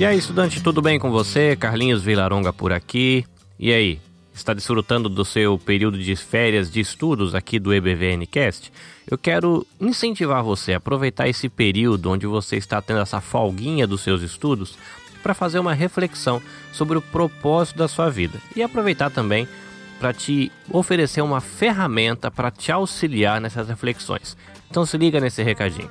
E aí, estudante, tudo bem com você? Carlinhos Vilaronga por aqui. E aí, está desfrutando do seu período de férias de estudos aqui do EBVNcast? Eu quero incentivar você a aproveitar esse período onde você está tendo essa folguinha dos seus estudos para fazer uma reflexão sobre o propósito da sua vida e aproveitar também para te oferecer uma ferramenta para te auxiliar nessas reflexões. Então se liga nesse recadinho.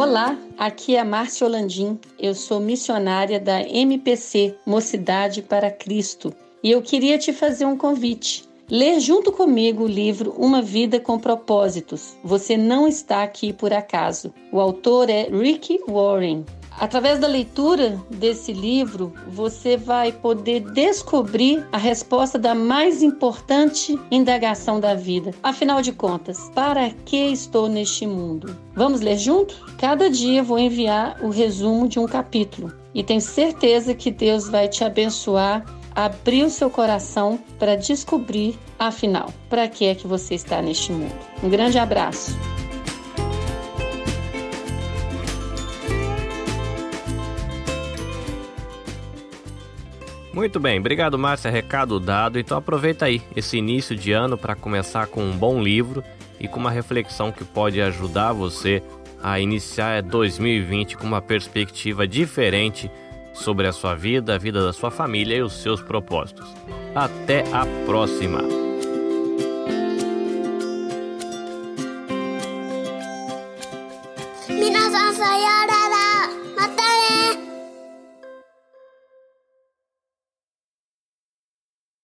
Olá, aqui é Márcia Holandim. Eu sou missionária da MPC Mocidade para Cristo e eu queria te fazer um convite. Ler junto comigo o livro Uma Vida com Propósitos. Você não está aqui por acaso. O autor é Rick Warren. Através da leitura desse livro, você vai poder descobrir a resposta da mais importante indagação da vida. Afinal de contas, para que estou neste mundo? Vamos ler junto? Cada dia vou enviar o resumo de um capítulo e tenho certeza que Deus vai te abençoar abrir o seu coração para descobrir, afinal, para que é que você está neste mundo. Um grande abraço. Muito bem, obrigado Márcia, recado dado. Então aproveita aí esse início de ano para começar com um bom livro e com uma reflexão que pode ajudar você a iniciar 2020 com uma perspectiva diferente sobre a sua vida, a vida da sua família e os seus propósitos. Até a próxima! Saya